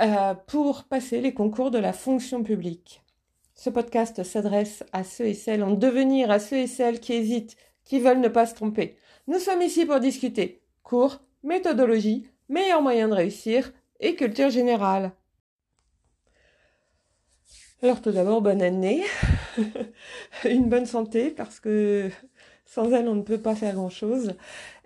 euh, pour passer les concours de la fonction publique. Ce podcast s'adresse à ceux et celles en devenir, à ceux et celles qui hésitent, qui veulent ne pas se tromper. Nous sommes ici pour discuter cours, méthodologie, meilleurs moyens de réussir et culture générale. Alors tout d'abord, bonne année, une bonne santé parce que sans elle, on ne peut pas faire grand-chose.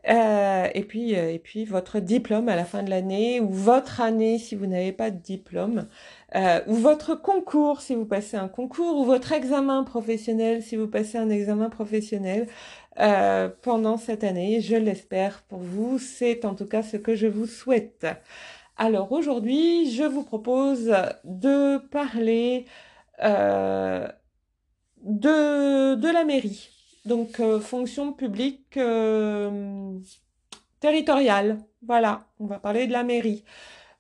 Euh, et puis, euh, et puis votre diplôme à la fin de l'année ou votre année si vous n'avez pas de diplôme euh, ou votre concours si vous passez un concours ou votre examen professionnel si vous passez un examen professionnel pendant cette année. Je l'espère pour vous. C'est en tout cas ce que je vous souhaite. Alors aujourd'hui, je vous propose de parler de, de la mairie donc euh, fonction publique euh, territoriale. Voilà, on va parler de la mairie.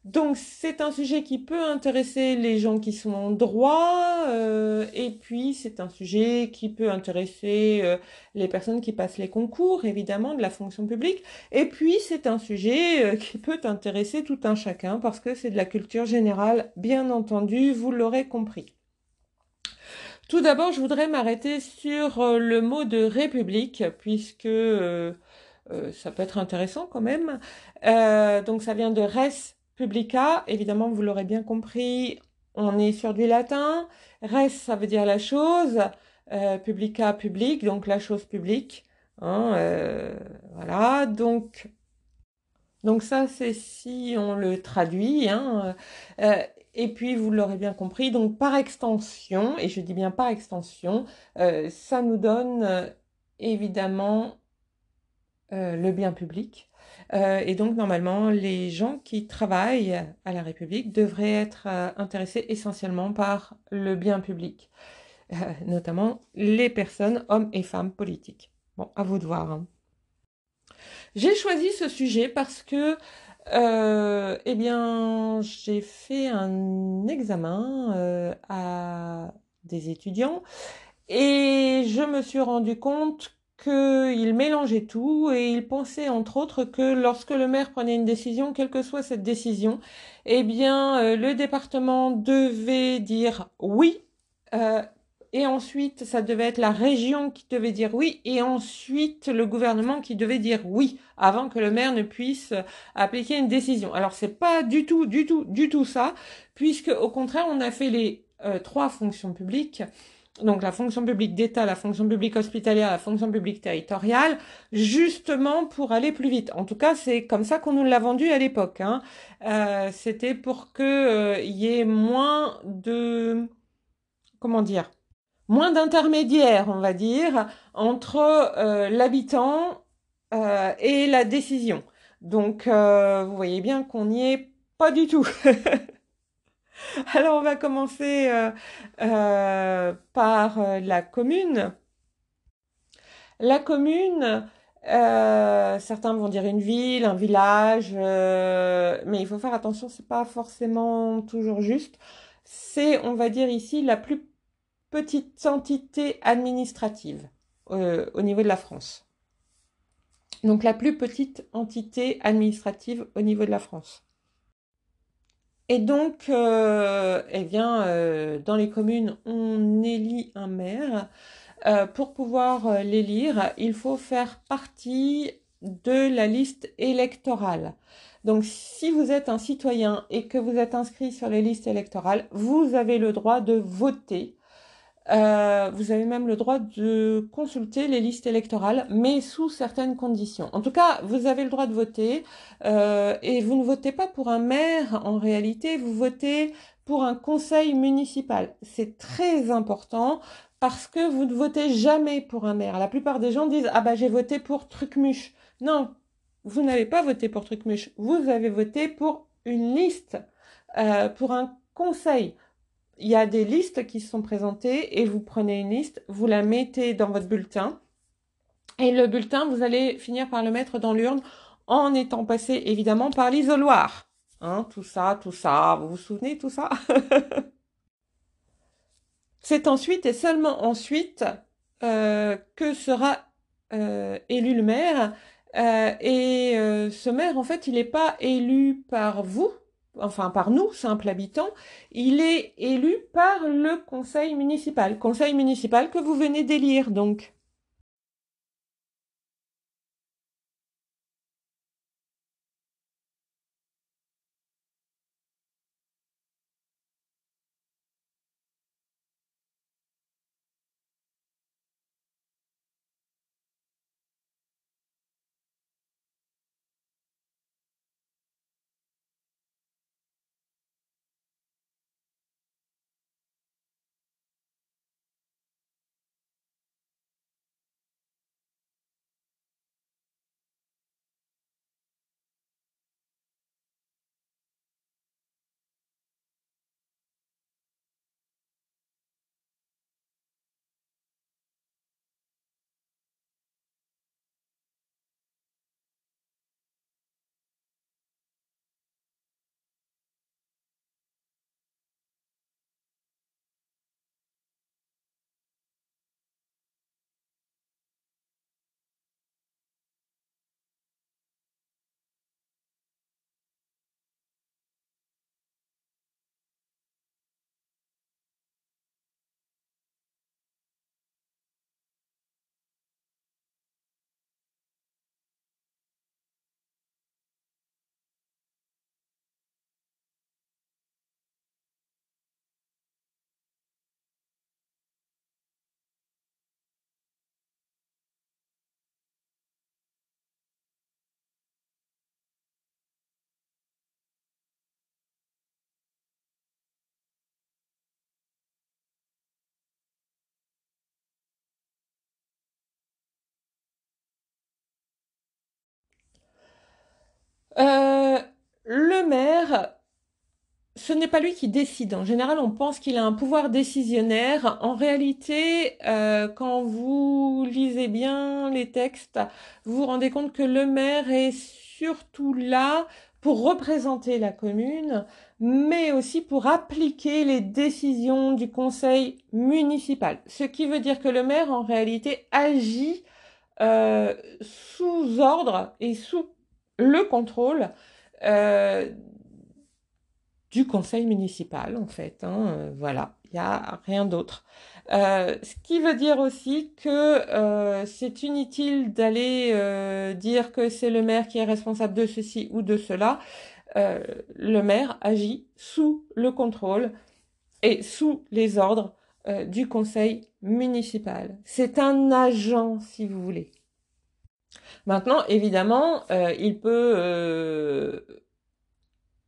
Donc c'est un sujet qui peut intéresser les gens qui sont en droit euh, et puis c'est un sujet qui peut intéresser les personnes qui passent les concours évidemment de la fonction publique et puis c'est un sujet qui peut intéresser tout un chacun parce que c'est de la culture générale bien entendu, vous l'aurez compris. Tout d'abord, je voudrais m'arrêter sur euh, le mot de république, puisque euh, euh, ça peut être intéressant quand même. donc ça vient de res publica, évidemment, vous l'aurez bien compris, on est sur du latin. Res, ça veut dire la chose, publica, public, donc la chose publique. Hein, voilà, donc donc ça, c'est si on le traduit. Hein, et puis, vous l'aurez bien compris, donc par extension, et je dis bien par extension, euh, ça nous donne euh, évidemment euh, le bien public. et donc, normalement, les gens qui travaillent à la République devraient être intéressés essentiellement par le bien public, notamment les personnes, hommes et femmes politiques. Bon, à vous de voir. Hein. J'ai choisi ce sujet parce que euh, eh bien, j'ai fait un examen euh, à des étudiants et je me suis rendu compte qu'ils mélangeaient tout et ils pensaient entre autres que lorsque le maire prenait une décision, quelle que soit cette décision, eh bien, euh, le département devait dire oui euh, et ensuite ça devait être la région qui devait dire oui, et ensuite le gouvernement qui devait dire oui, avant que le maire ne puisse appliquer une décision. Alors c'est pas du tout, du tout, du tout ça, puisque au contraire on a fait les euh, trois fonctions publiques. Donc la fonction publique d'État, la fonction publique hospitalière, la fonction publique territoriale, justement pour aller plus vite. En tout cas, c'est comme ça qu'on nous l'a vendu à l'époque. Hein. Euh, C'était pour que euh, y ait moins de comment dire moins d'intermédiaires, on va dire, entre euh, l'habitant euh, et la décision. Donc, euh, vous voyez bien qu'on n'y est pas du tout. Alors, on va commencer par la commune. La commune, certains vont dire une ville, un village, mais il faut faire attention, c'est pas forcément toujours juste. C'est, on va dire ici, la plus petite entité administrative euh, au niveau de la France. Donc la plus petite entité administrative au niveau de la France. Et donc, euh, eh bien, euh, dans les communes, on élit un maire. pour pouvoir l'élire, il faut faire partie de la liste électorale. Donc, si vous êtes un citoyen et que vous êtes inscrit sur les listes électorales, vous avez le droit de voter euh, vous avez même le droit de consulter les listes électorales, mais sous certaines conditions. En tout cas, vous avez le droit de voter euh, et vous ne votez pas pour un maire en réalité, vous votez pour un conseil municipal. C'est très important parce que vous ne votez jamais pour un maire. La plupart des gens disent ah bah j'ai voté pour Trucmuche. Non, vous n'avez pas voté pour Trucmuche. Vous avez voté pour une liste, euh, pour un conseil il y a des listes qui sont présentées et vous prenez une liste, vous la mettez dans votre bulletin. Et le bulletin, vous allez finir par le mettre dans l'urne en étant passé évidemment par l'isoloir. Hein, tout ça, tout ça, vous vous souvenez tout ça? C'est ensuite et seulement ensuite euh, que sera euh, élu le maire. Euh, et ce maire, en fait, il n'est pas élu par vous, enfin par nous, simples habitants, il est élu par le conseil municipal. Conseil municipal que vous venez d'élire, donc. Euh, le maire, ce n'est pas lui qui décide. En général, on pense qu'il a un pouvoir décisionnaire. En réalité, euh, quand vous lisez bien les textes, vous vous rendez compte que le maire est surtout là pour représenter la commune, mais aussi pour appliquer les décisions du conseil municipal. Ce qui veut dire que le maire, en réalité, agit euh, sous ordre et sous le contrôle euh, du conseil municipal, en fait. Hein, euh, voilà, il n'y a rien d'autre. Euh, ce qui veut dire aussi que c'est inutile d'aller dire que c'est le maire qui est responsable de ceci ou de cela. le maire agit sous le contrôle et sous les ordres du conseil municipal. C'est un agent, si vous voulez. Maintenant, évidemment, euh, il peut euh,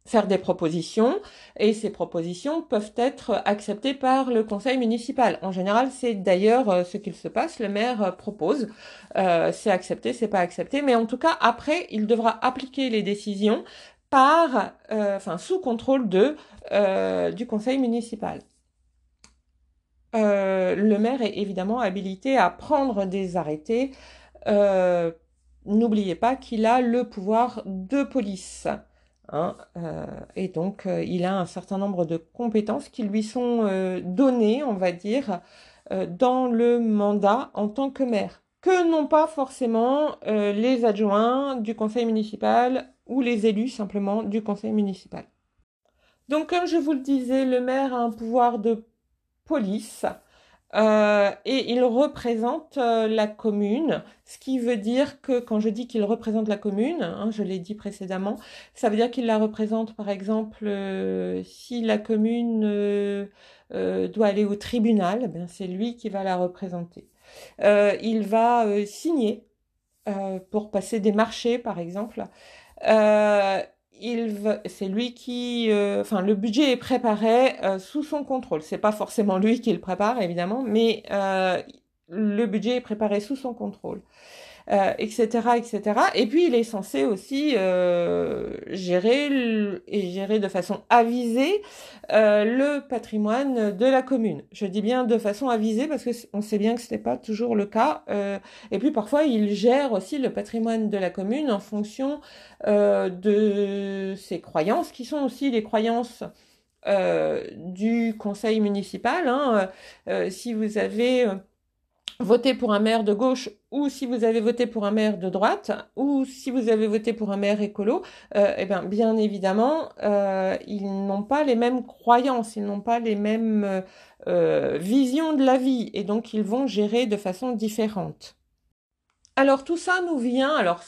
faire des propositions et ces propositions peuvent être acceptées par le conseil municipal. En général, c'est d'ailleurs euh, ce qu'il se passe. Le maire propose, c'est accepté, c'est pas accepté, mais en tout cas, après, il devra appliquer les décisions par, enfin, sous contrôle de du conseil municipal. le maire est évidemment habilité à prendre des arrêtés n'oubliez pas qu'il a le pouvoir de police. Hein, euh, et donc, euh, il a un certain nombre de compétences qui lui sont euh, données, on va dire, dans le mandat en tant que maire, que n'ont pas forcément les adjoints du conseil municipal ou les élus simplement du conseil municipal. Donc, comme je vous le disais, le maire a un pouvoir de police euh, et il représente euh, la commune, ce qui veut dire que quand je dis qu'il représente la commune, hein, je l'ai dit précédemment, ça veut dire qu'il la représente par exemple euh, si la commune doit aller au tribunal, eh c'est lui qui va la représenter. il va signer pour passer des marchés par exemple c'est lui qui, euh, enfin, le budget est préparé euh, sous son contrôle. C'est pas forcément lui qui le prépare, évidemment, mais euh, le budget est préparé sous son contrôle. Etc., etc. Et puis il est censé aussi gérer et gérer de façon avisée le patrimoine de la commune. Je dis bien de façon avisée parce que on sait bien que ce n'est pas toujours le cas. et puis parfois il gère aussi le patrimoine de la commune en fonction de ses croyances, qui sont aussi les croyances euh, du conseil municipal. Hein, euh, si vous avez euh, voté pour un maire de gauche ou si vous avez voté pour un maire de droite ou si vous avez voté pour un maire écolo, eh bien, bien évidemment, ils n'ont pas les mêmes croyances, ils n'ont pas les mêmes visions de la vie et donc ils vont gérer de façon différente. Alors tout ça nous vient, alors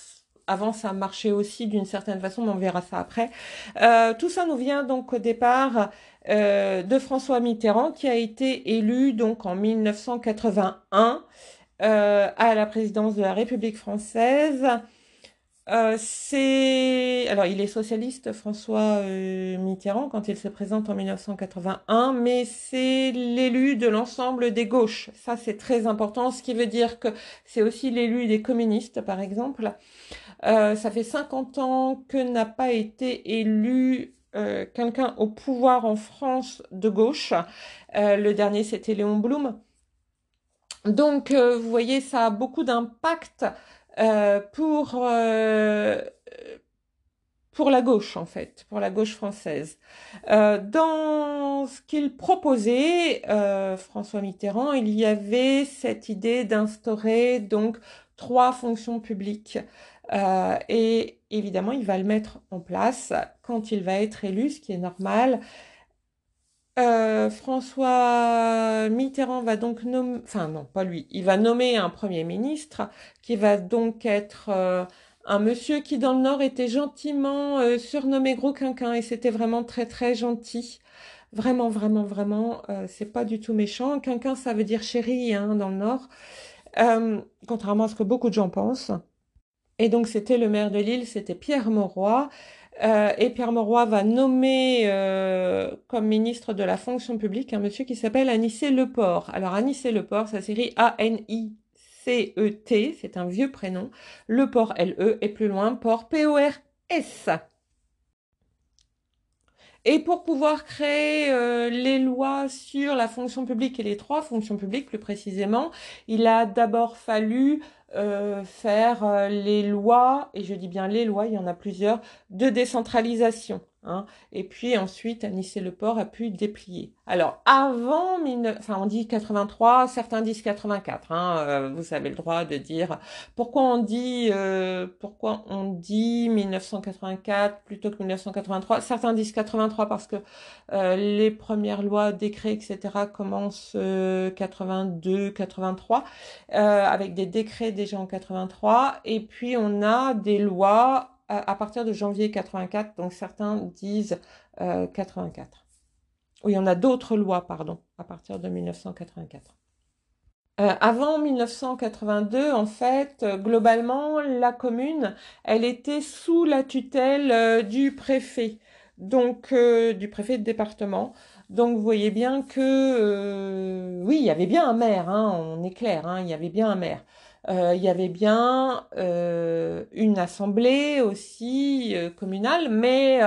avant ça marchait aussi d'une certaine façon, mais on verra ça après. Euh, tout ça nous vient donc au départ euh, de François Mitterrand qui a été élu donc en 1981 euh, à la présidence de la République française. Euh, c'est alors il est socialiste François Mitterrand quand il se présente en 1981, mais c'est l'élu de l'ensemble des gauches. Ça c'est très important, ce qui veut dire que c'est aussi l'élu des communistes par exemple. Ça fait 50 ans que n'a pas été élu euh, quelqu'un au pouvoir en France de gauche. Euh, le dernier, c'était Léon Blum. Donc, vous voyez, ça a beaucoup d'impact pour, pour la gauche, en fait, pour la gauche française. dans ce qu'il proposait, François Mitterrand, il y avait cette idée d'instaurer donc trois fonctions publiques euh, et évidemment, il va le mettre en place quand il va être élu, ce qui est normal. Euh, François Mitterrand va donc nommer, enfin non, pas lui, il va nommer un premier ministre qui va donc être euh, un monsieur qui dans le Nord était gentiment surnommé Gros Quinquin et c'était vraiment très très gentil. Vraiment, vraiment, vraiment, c'est pas du tout méchant. Quinquin, ça veut dire chéri hein, dans le Nord, contrairement à ce que beaucoup de gens pensent. Et donc c'était le maire de Lille, c'était Pierre Mauroy. Euh, et Pierre Mauroy va nommer euh, comme ministre de la fonction publique un monsieur qui s'appelle Anicet Leport. Alors Anicet Leport, ça s'écrit A-N-I-C-E-T, c'est un vieux prénom. Leport, L-E, et plus loin, Port, P-O-R-S. Et pour pouvoir créer euh, les lois sur la fonction publique et les trois fonctions publiques plus précisément, il a d'abord fallu euh, faire euh, les lois, et je dis bien les lois, il y en a plusieurs, de décentralisation. Hein. Et puis ensuite, Anissé-le-Port a pu déplier. Alors, avant, on dit 83, certains disent 84. Hein, euh, vous avez le droit de dire pourquoi on dit, euh, pourquoi on dit 1984 plutôt que 1983. Certains disent 83 parce que euh, les premières lois, décrets, etc. commencent 82, 83, avec des décrets déjà en 83. Et puis on a des lois à, partir de janvier 84, donc certains disent 84. Euh, oui, il y en a d'autres lois, pardon, à partir de 1984. Euh, avant 1982, en fait, euh, globalement, la commune, elle était sous la tutelle du préfet, donc du préfet de département. Donc vous voyez bien que oui, il y avait bien un maire, hein, on est clair, hein, il y avait bien un maire. Euh, il y avait bien euh, une assemblée aussi euh, communale, mais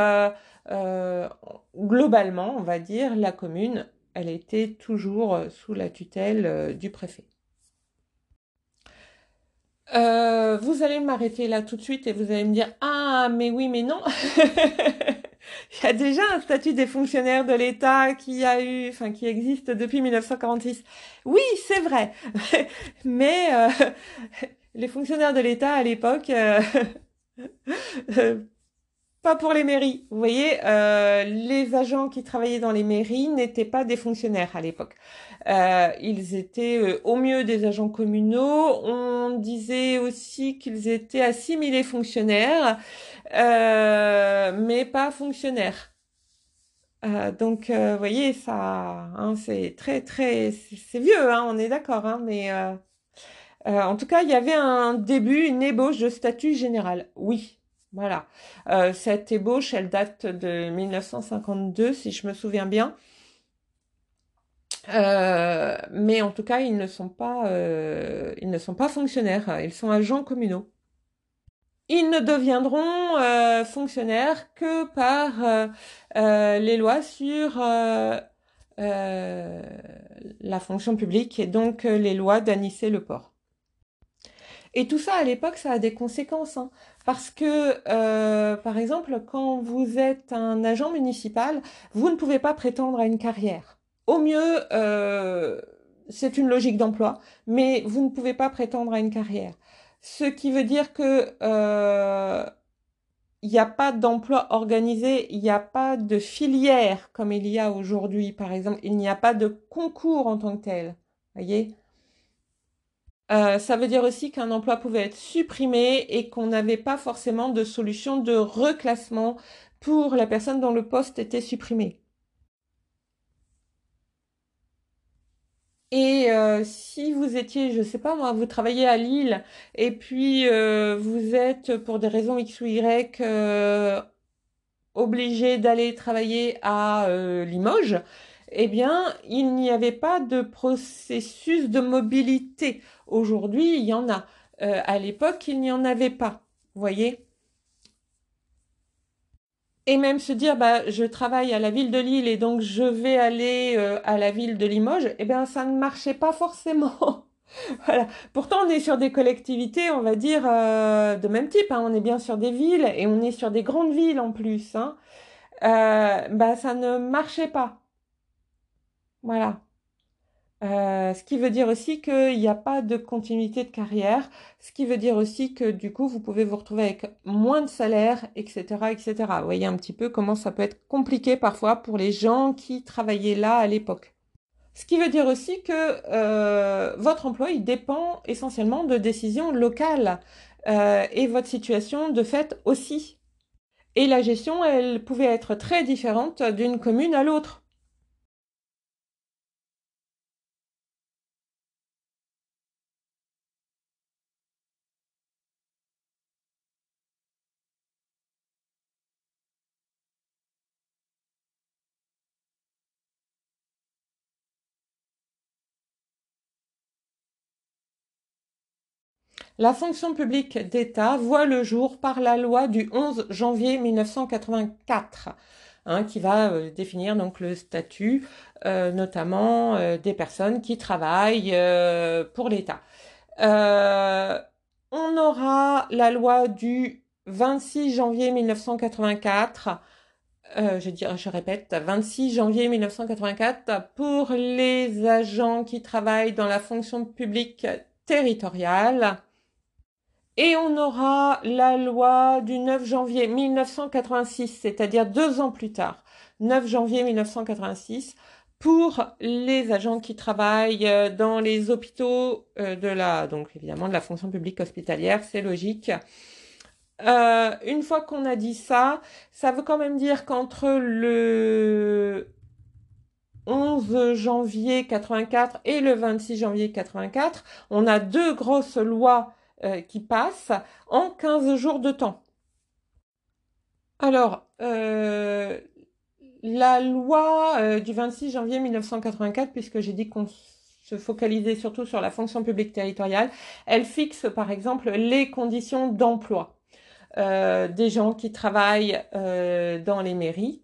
globalement, on va dire, la commune, elle était toujours sous la tutelle du préfet. vous allez m'arrêter là tout de suite et vous allez me dire ah mais oui mais non il y a déjà un statut des fonctionnaires de l'État qui a eu, enfin qui existe depuis 1946. Oui, c'est vrai, mais euh, les fonctionnaires de l'État à l'époque, euh, euh, pas pour les mairies. Vous voyez, les agents qui travaillaient dans les mairies n'étaient pas des fonctionnaires à l'époque. ils étaient au mieux des agents communaux. On disait aussi qu'ils étaient assimilés fonctionnaires. Euh, mais pas fonctionnaire. Euh, donc, euh, vous voyez, ça, hein, c'est très, très, c'est vieux, hein, on est d'accord, hein, mais en tout cas, il y avait un début, une ébauche de statut général. Oui, voilà. cette ébauche, elle date de 1952, si je me souviens bien. Euh, mais en tout cas, ils ne sont pas, euh, ils ne sont pas fonctionnaires. Ils sont agents communaux. Ils ne deviendront euh, fonctionnaires que par les lois sur la fonction publique et donc les lois d'Anissé le port. Et tout ça, à l'époque, ça a des conséquences. Hein. parce que, par exemple, quand vous êtes un agent municipal, vous ne pouvez pas prétendre à une carrière. Au mieux, euh, c'est une logique d'emploi, mais vous ne pouvez pas prétendre à une carrière. Ce qui veut dire que euh, il n'y a pas d'emploi organisé, il n'y a pas de filière comme il y a aujourd'hui, par exemple. Il n'y a pas de concours en tant que tel. Voyez? Euh, ça veut dire aussi qu'un emploi pouvait être supprimé et qu'on n'avait pas forcément de solution de reclassement pour la personne dont le poste était supprimé. Et euh, si vous étiez, je sais pas moi, vous travaillez à Lille et puis euh, vous êtes pour des raisons X ou Y obligé d'aller travailler à Limoges, eh bien, il n'y avait pas de processus de mobilité. Aujourd'hui, il y en a. à l'époque, il n'y en avait pas. Voyez? Et même se dire bah je travaille à la ville de Lille et donc je vais aller euh, à la ville de Limoges, eh bien ça ne marchait pas forcément. voilà. Pourtant on est sur des collectivités, on va dire euh, de même type. Hein. On est bien sur des villes et on est sur des grandes villes en plus. Hein. Euh, bah ça ne marchait pas. Voilà. Euh, ce qui veut dire aussi qu'il n'y a pas de continuité de carrière, ce qui veut dire aussi que du coup vous pouvez vous retrouver avec moins de salaire, etc., etc. Vous voyez un petit peu comment ça peut être compliqué parfois pour les gens qui travaillaient là à l'époque. Ce qui veut dire aussi que euh, votre emploi dépend essentiellement de décisions locales euh, et votre situation de fait aussi. Et la gestion, elle pouvait être très différente d'une commune à l'autre. La fonction publique d'État voit le jour par la loi du 11 janvier 1984. Hein, qui va euh, définir donc le statut, euh, notamment euh, des personnes qui travaillent pour l'État. on aura la loi du 26 janvier 1984. je, dirais, je répète, 26 janvier 1984 pour les agents qui travaillent dans la fonction publique territoriale. Et on aura la loi du 9 janvier 1986, c'est-à-dire deux ans plus tard, 9 janvier 1986, pour les agents qui travaillent euh, dans les hôpitaux euh, de la, donc évidemment de la fonction publique hospitalière, c'est logique. Euh, une fois qu'on a dit ça, ça veut quand même dire qu'entre le 11 janvier 84 et le 26 janvier 84, on a deux grosses lois euh, qui passe en 15 jours de temps. Alors, euh, la loi euh, du 26 janvier 1984, puisque j'ai dit qu'on se focalisait surtout sur la fonction publique territoriale, elle fixe par exemple les conditions d'emploi des gens qui travaillent dans les mairies.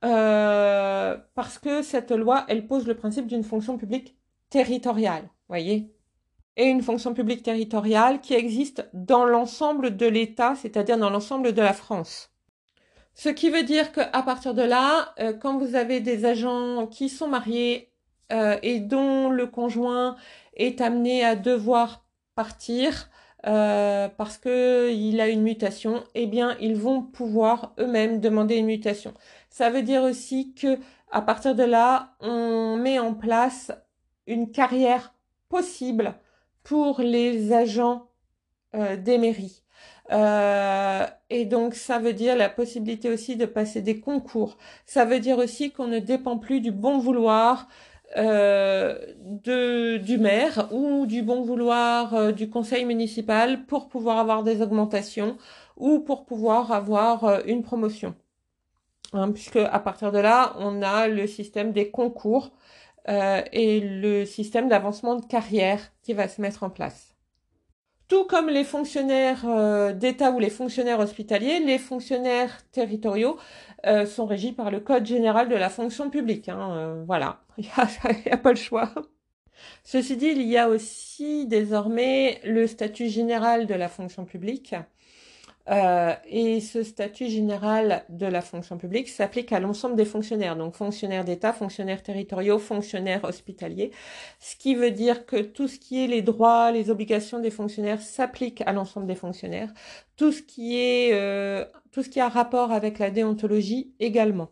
parce que cette loi, elle pose le principe d'une fonction publique territoriale, voyez? Et une fonction publique territoriale qui existe dans l'ensemble de l'État, c'est-à-dire dans l'ensemble de la France. Ce qui veut dire qu'à partir de là, euh, quand vous avez des agents qui sont mariés euh, et dont le conjoint est amené à devoir partir euh, parce qu'il a une mutation, eh bien, ils vont pouvoir eux-mêmes demander une mutation. Ça veut dire aussi que à partir de là, on met en place une carrière possible pour les agents euh, des mairies. Euh, et donc ça veut dire la possibilité aussi de passer des concours. Ça veut dire aussi qu'on ne dépend plus du bon vouloir euh, de, du maire ou du bon vouloir euh, du conseil municipal pour pouvoir avoir des augmentations ou pour pouvoir avoir une promotion. Hein, puisque à partir de là, on a le système des concours et le système d'avancement de carrière qui va se mettre en place. Tout comme les fonctionnaires d'État ou les fonctionnaires hospitaliers, les fonctionnaires territoriaux sont régis par le Code général de la fonction publique. Hein, voilà, il n'y a, pas le choix. Ceci dit, il y a aussi désormais le statut général de la fonction publique. Euh, et ce statut général de la fonction publique s'applique à l'ensemble des fonctionnaires, donc fonctionnaires d'État, fonctionnaires territoriaux, fonctionnaires hospitaliers, ce qui veut dire que tout ce qui est les droits, les obligations des fonctionnaires s'applique à l'ensemble des fonctionnaires, tout ce qui est euh, tout ce qui a rapport avec la déontologie également.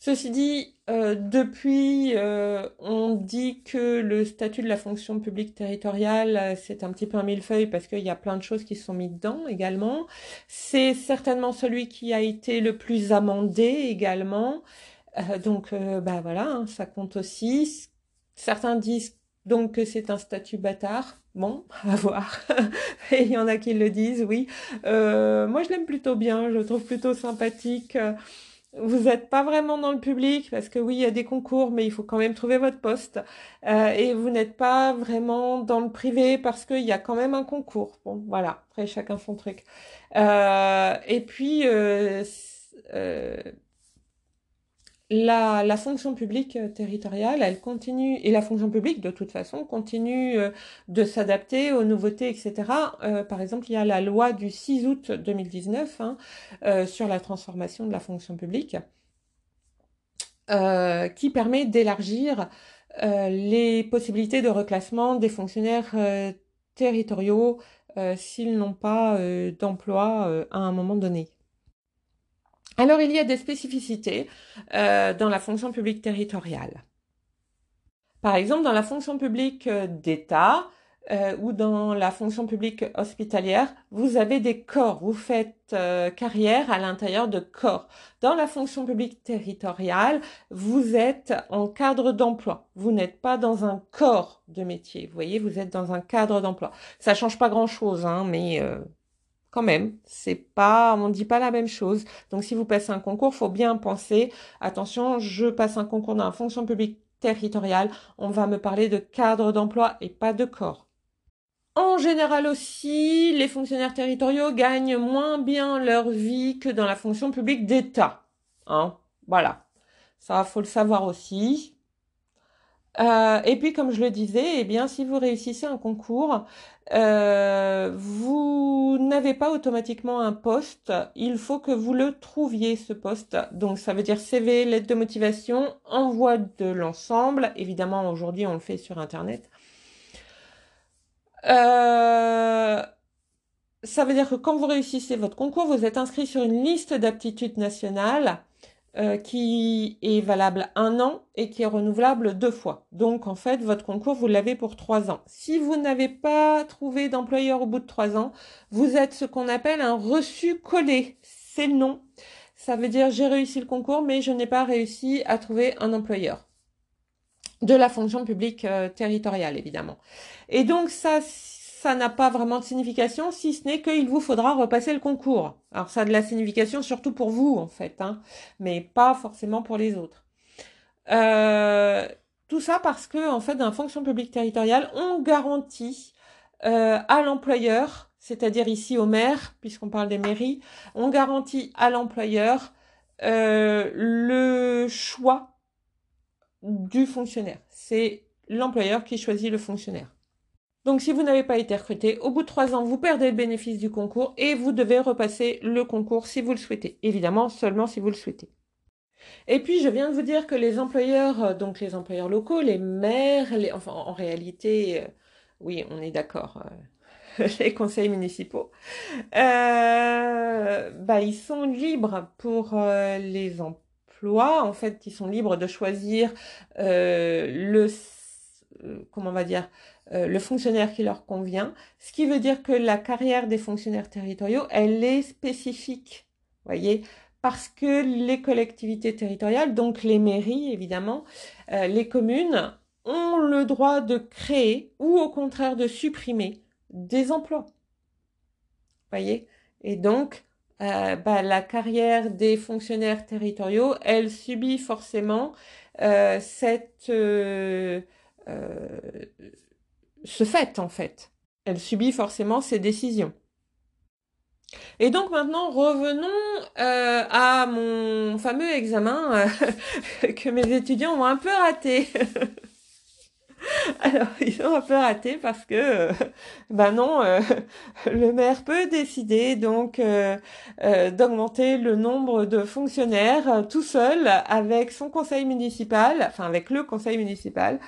Ceci dit, euh, depuis, euh, on dit que le statut de la fonction publique territoriale, euh, c'est un petit peu un millefeuille parce qu'il y a plein de choses qui sont mises dedans également. C'est certainement celui qui a été le plus amendé également. donc, bah voilà, hein, ça compte aussi. Certains disent donc que c'est un statut bâtard. Bon, à voir. Et il y en a qui le disent, oui. moi, je l'aime plutôt bien, je le trouve plutôt sympathique vous n'êtes pas vraiment dans le public parce que oui, il y a des concours, mais il faut quand même trouver votre poste. Euh, et vous n'êtes pas vraiment dans le privé parce qu'il y a quand même un concours. Bon, voilà. Après, chacun son truc. Euh, et puis, euh, la, fonction publique euh, territoriale, elle continue, et la fonction publique, de toute façon, continue euh, de s'adapter aux nouveautés, etc. Euh, par exemple, il y a la loi du 6 août 2019 hein, sur la transformation de la fonction publique, qui permet d'élargir les possibilités de reclassement des fonctionnaires territoriaux s'ils n'ont pas d'emploi à un moment donné. Alors il y a des spécificités euh, dans la fonction publique territoriale. Par exemple, dans la fonction publique euh, d'État euh, ou dans la fonction publique hospitalière, vous avez des corps, vous faites carrière à l'intérieur de corps. Dans la fonction publique territoriale, vous êtes en cadre d'emploi. Vous n'êtes pas dans un corps de métier. Vous voyez, vous êtes dans un cadre d'emploi. Ça change pas grand-chose, hein, mais quand même, c'est pas, on dit pas la même chose. Donc, si vous passez un concours, faut bien penser, attention, je passe un concours dans la fonction publique territoriale, on va me parler de cadre d'emploi et pas de corps. En général aussi, les fonctionnaires territoriaux gagnent moins bien leur vie que dans la fonction publique d'État. Hein voilà. Ça, faut le savoir aussi. Euh, et puis, comme je le disais, eh bien, si vous réussissez un concours, euh, vous n'avez pas automatiquement un poste. Il faut que vous le trouviez ce poste. Donc, ça veut dire CV, lettre de motivation, envoi de l'ensemble. Évidemment, aujourd'hui, on le fait sur Internet. Euh, ça veut dire que quand vous réussissez votre concours, vous êtes inscrit sur une liste d'aptitudes nationales euh, qui est valable un an et qui est renouvelable deux fois. Donc en fait, votre concours, vous l'avez pour trois ans. Si vous n'avez pas trouvé d'employeur au bout de trois ans, vous êtes ce qu'on appelle un reçu collé. C'est le nom. Ça veut dire j'ai réussi le concours, mais je n'ai pas réussi à trouver un employeur. De la fonction publique euh, territoriale, évidemment. Et donc ça, ça n'a pas vraiment de signification, si ce n'est qu'il vous faudra repasser le concours. Alors ça a de la signification surtout pour vous, en fait, hein, mais pas forcément pour les autres. Euh, tout ça parce que, en fait, dans la fonction publique territoriale, on garantit euh, à l'employeur, c'est-à-dire ici au maire, puisqu'on parle des mairies, on garantit à l'employeur euh, le choix du fonctionnaire. C'est l'employeur qui choisit le fonctionnaire. Donc si vous n'avez pas été recruté, au bout de trois ans, vous perdez le bénéfice du concours et vous devez repasser le concours si vous le souhaitez. Évidemment, seulement si vous le souhaitez. Et puis, je viens de vous dire que les employeurs, euh, donc les employeurs locaux, les maires, enfin, en réalité, euh, oui, on est d'accord, euh, les conseils municipaux, bah, ils sont libres pour les emplois. En fait, ils sont libres de choisir le, comment on va dire, euh, le fonctionnaire qui leur convient, ce qui veut dire que la carrière des fonctionnaires territoriaux, elle est spécifique, voyez, parce que les collectivités territoriales, donc les mairies évidemment, euh, les communes, ont le droit de créer ou au contraire de supprimer des emplois. Voyez Et donc, euh, bah, la carrière des fonctionnaires territoriaux, elle subit forcément euh, cette ce fait en fait. Elle subit forcément ces décisions. Et donc maintenant, revenons à mon fameux examen que mes étudiants ont un peu raté. Alors, ils ont un peu raté parce que, ben non, euh, le maire peut décider donc euh, d'augmenter le nombre de fonctionnaires tout seul avec son conseil municipal, enfin avec le conseil municipal,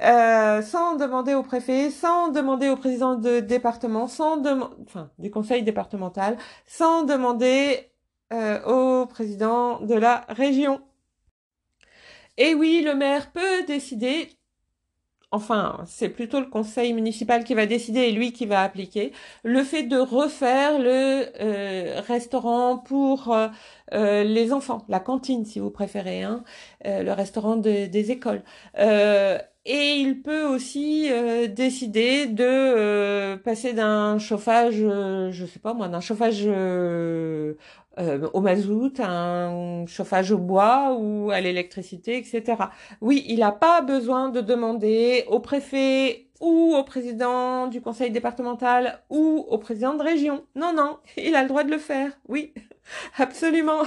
sans demander au préfet, sans demander au président de département, sans demander, enfin du conseil départemental, sans demander au président de la région. Et oui, le maire peut décider enfin, c'est plutôt le conseil municipal qui va décider et lui qui va appliquer, le fait de refaire le euh, restaurant pour euh, euh, les enfants, la cantine si vous préférez, hein, le restaurant des écoles. Et il peut aussi décider de passer d'un chauffage, je sais pas moi, d'un chauffage euh, au mazout, un chauffage au bois ou à l'électricité, etc. Oui, il n'a pas besoin de demander au préfet ou au président du conseil départemental ou au président de région. Non, non, il a le droit de le faire. Oui, absolument.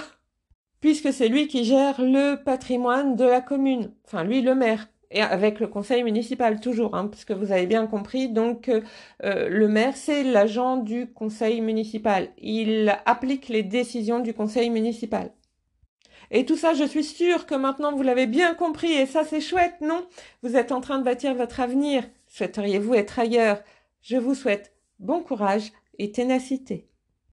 Puisque c'est lui qui gère le patrimoine de la commune. Enfin, lui, le maire et avec le conseil municipal toujours, hein, parce que vous avez bien compris, donc euh, euh, le maire, c'est l'agent du conseil municipal. Il applique les décisions du conseil municipal. Et tout ça, je suis sûre que maintenant vous l'avez bien compris, et ça c'est chouette, non? Vous êtes en train de bâtir votre avenir. Souhaiteriez-vous être ailleurs? Je vous souhaite bon courage et ténacité.